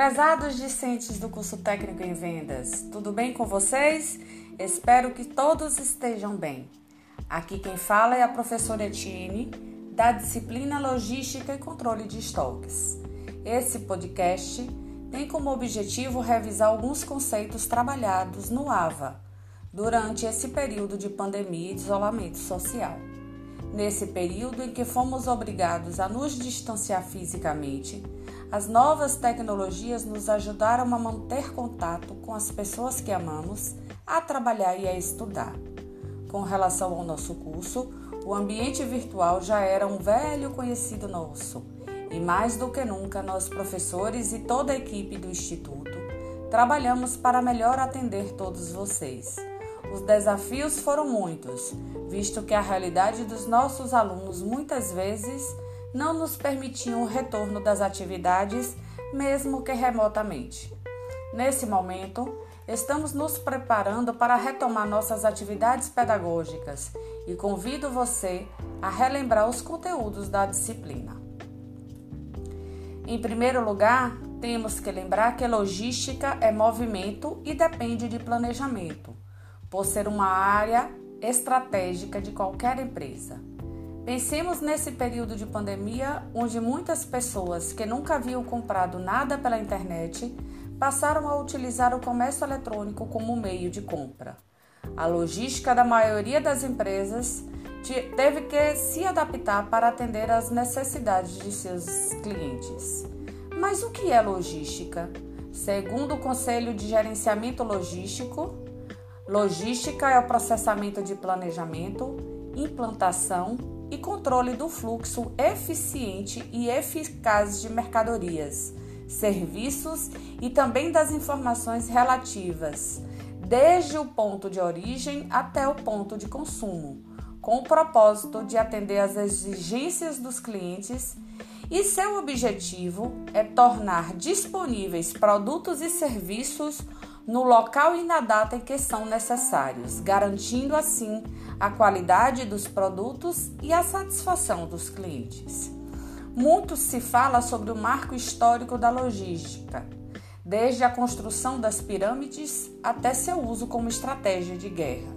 Prezados discentes do curso técnico em vendas, tudo bem com vocês? Espero que todos estejam bem. Aqui quem fala é a professora Etienne, da disciplina Logística e Controle de Estoques. Esse podcast tem como objetivo revisar alguns conceitos trabalhados no AVA durante esse período de pandemia e isolamento social. Nesse período em que fomos obrigados a nos distanciar fisicamente, as novas tecnologias nos ajudaram a manter contato com as pessoas que amamos, a trabalhar e a estudar. Com relação ao nosso curso, o ambiente virtual já era um velho conhecido nosso, e mais do que nunca, nós professores e toda a equipe do Instituto trabalhamos para melhor atender todos vocês. Os desafios foram muitos, visto que a realidade dos nossos alunos muitas vezes não nos permitiam o retorno das atividades, mesmo que remotamente. Nesse momento, estamos nos preparando para retomar nossas atividades pedagógicas e convido você a relembrar os conteúdos da disciplina. Em primeiro lugar, temos que lembrar que logística é movimento e depende de planejamento, por ser uma área estratégica de qualquer empresa. Pensemos nesse período de pandemia, onde muitas pessoas que nunca haviam comprado nada pela internet passaram a utilizar o comércio eletrônico como meio de compra. A logística da maioria das empresas teve que se adaptar para atender às necessidades de seus clientes. Mas o que é logística? Segundo o Conselho de Gerenciamento Logístico, logística é o processamento de planejamento, implantação, e controle do fluxo eficiente e eficaz de mercadorias, serviços e também das informações relativas, desde o ponto de origem até o ponto de consumo, com o propósito de atender às exigências dos clientes e seu objetivo é tornar disponíveis produtos e serviços no local e na data em que são necessários, garantindo assim a qualidade dos produtos e a satisfação dos clientes. Muito se fala sobre o marco histórico da logística, desde a construção das pirâmides até seu uso como estratégia de guerra.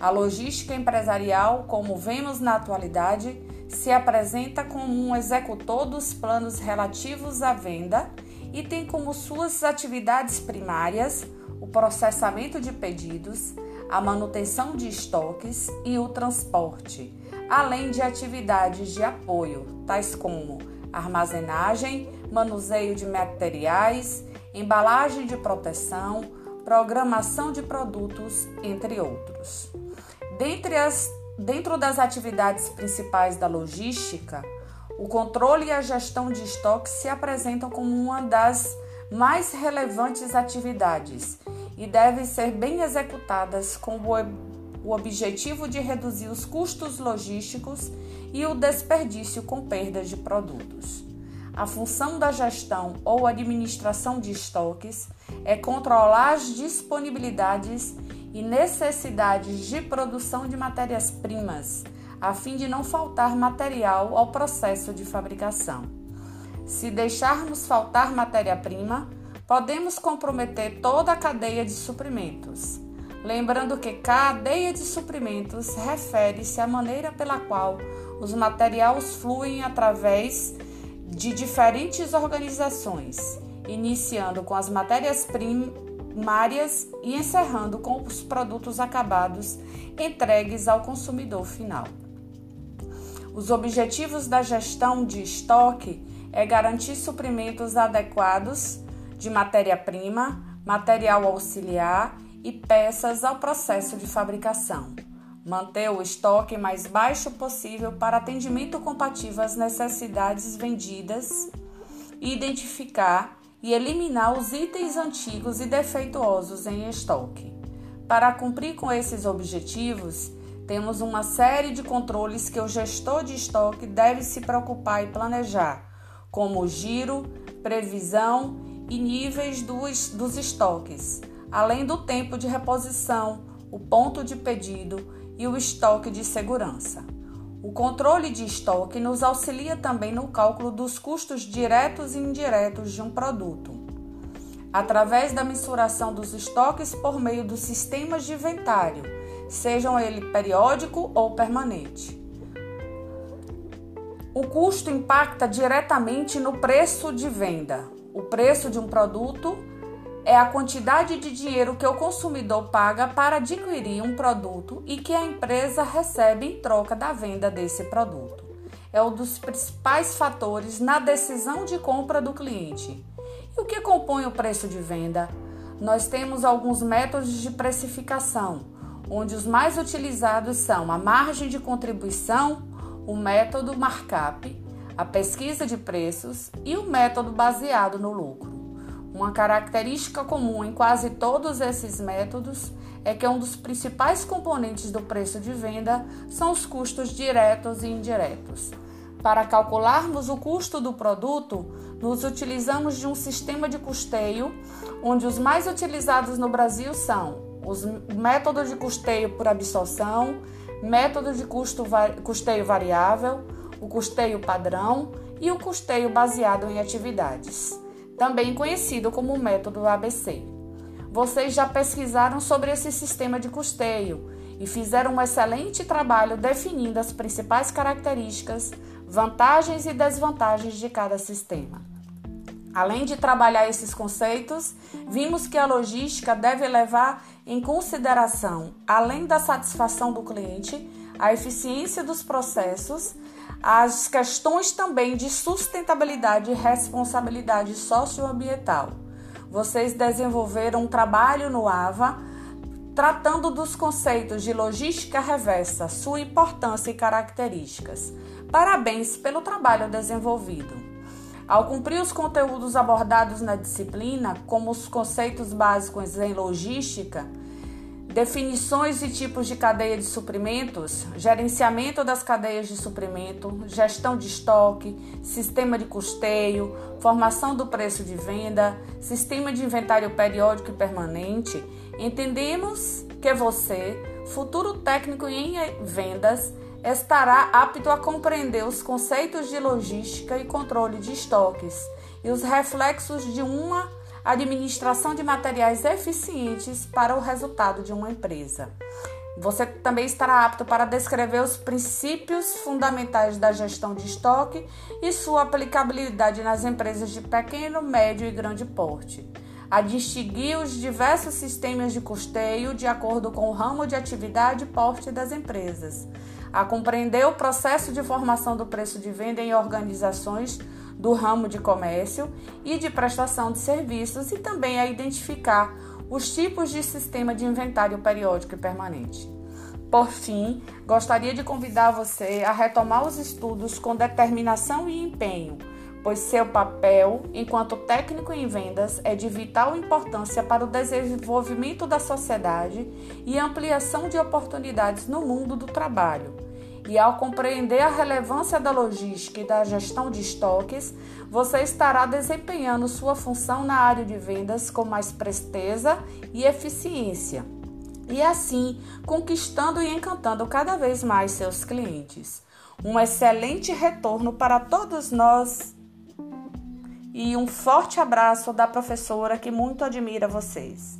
A logística empresarial, como vemos na atualidade, se apresenta como um executor dos planos relativos à venda e tem como suas atividades primárias o processamento de pedidos, a manutenção de estoques e o transporte, além de atividades de apoio, tais como armazenagem, manuseio de materiais, embalagem de proteção, programação de produtos, entre outros. Dentre as, dentro das atividades principais da logística, o controle e a gestão de estoques se apresentam como uma das mais relevantes atividades e devem ser bem executadas com o objetivo de reduzir os custos logísticos e o desperdício com perdas de produtos. A função da gestão ou administração de estoques é controlar as disponibilidades e necessidades de produção de matérias-primas, a fim de não faltar material ao processo de fabricação. Se deixarmos faltar matéria-prima, podemos comprometer toda a cadeia de suprimentos. Lembrando que cadeia de suprimentos refere-se à maneira pela qual os materiais fluem através de diferentes organizações, iniciando com as matérias primárias e encerrando com os produtos acabados entregues ao consumidor final. Os objetivos da gestão de estoque é garantir suprimentos adequados de matéria-prima, material auxiliar e peças ao processo de fabricação. Manter o estoque mais baixo possível para atendimento compatível às necessidades vendidas, identificar e eliminar os itens antigos e defeituosos em estoque. Para cumprir com esses objetivos, temos uma série de controles que o gestor de estoque deve se preocupar e planejar, como giro, previsão e níveis dos, dos estoques, além do tempo de reposição, o ponto de pedido e o estoque de segurança. O controle de estoque nos auxilia também no cálculo dos custos diretos e indiretos de um produto. através da mensuração dos estoques por meio dos sistemas de inventário, sejam ele periódico ou permanente. O custo impacta diretamente no preço de venda. O preço de um produto é a quantidade de dinheiro que o consumidor paga para adquirir um produto e que a empresa recebe em troca da venda desse produto. É um dos principais fatores na decisão de compra do cliente. E o que compõe o preço de venda? Nós temos alguns métodos de precificação, onde os mais utilizados são a margem de contribuição, o método markup, a pesquisa de preços e o método baseado no lucro. Uma característica comum em quase todos esses métodos é que um dos principais componentes do preço de venda são os custos diretos e indiretos. Para calcularmos o custo do produto, nos utilizamos de um sistema de custeio, onde os mais utilizados no Brasil são os métodos de custeio por absorção, método de custo, custeio variável, o custeio padrão e o custeio baseado em atividades, também conhecido como método ABC. Vocês já pesquisaram sobre esse sistema de custeio e fizeram um excelente trabalho definindo as principais características, vantagens e desvantagens de cada sistema. Além de trabalhar esses conceitos, vimos que a logística deve levar em consideração, além da satisfação do cliente, a eficiência dos processos, as questões também de sustentabilidade e responsabilidade socioambiental. Vocês desenvolveram um trabalho no AVA tratando dos conceitos de logística reversa, sua importância e características. Parabéns pelo trabalho desenvolvido. Ao cumprir os conteúdos abordados na disciplina, como os conceitos básicos em logística, definições e tipos de cadeia de suprimentos, gerenciamento das cadeias de suprimento, gestão de estoque, sistema de custeio, formação do preço de venda, sistema de inventário periódico e permanente, entendemos que você, futuro técnico em vendas, estará apto a compreender os conceitos de logística e controle de estoques e os reflexos de uma administração de materiais eficientes para o resultado de uma empresa. Você também estará apto para descrever os princípios fundamentais da gestão de estoque e sua aplicabilidade nas empresas de pequeno, médio e grande porte. A distinguir os diversos sistemas de custeio de acordo com o ramo de atividade e porte das empresas a compreender o processo de formação do preço de venda em organizações do ramo de comércio e de prestação de serviços e também a identificar os tipos de sistema de inventário periódico e permanente. Por fim, gostaria de convidar você a retomar os estudos com determinação e empenho, pois seu papel enquanto técnico em vendas é de vital importância para o desenvolvimento da sociedade e ampliação de oportunidades no mundo do trabalho. E ao compreender a relevância da logística e da gestão de estoques, você estará desempenhando sua função na área de vendas com mais presteza e eficiência. E assim, conquistando e encantando cada vez mais seus clientes. Um excelente retorno para todos nós e um forte abraço da professora que muito admira vocês.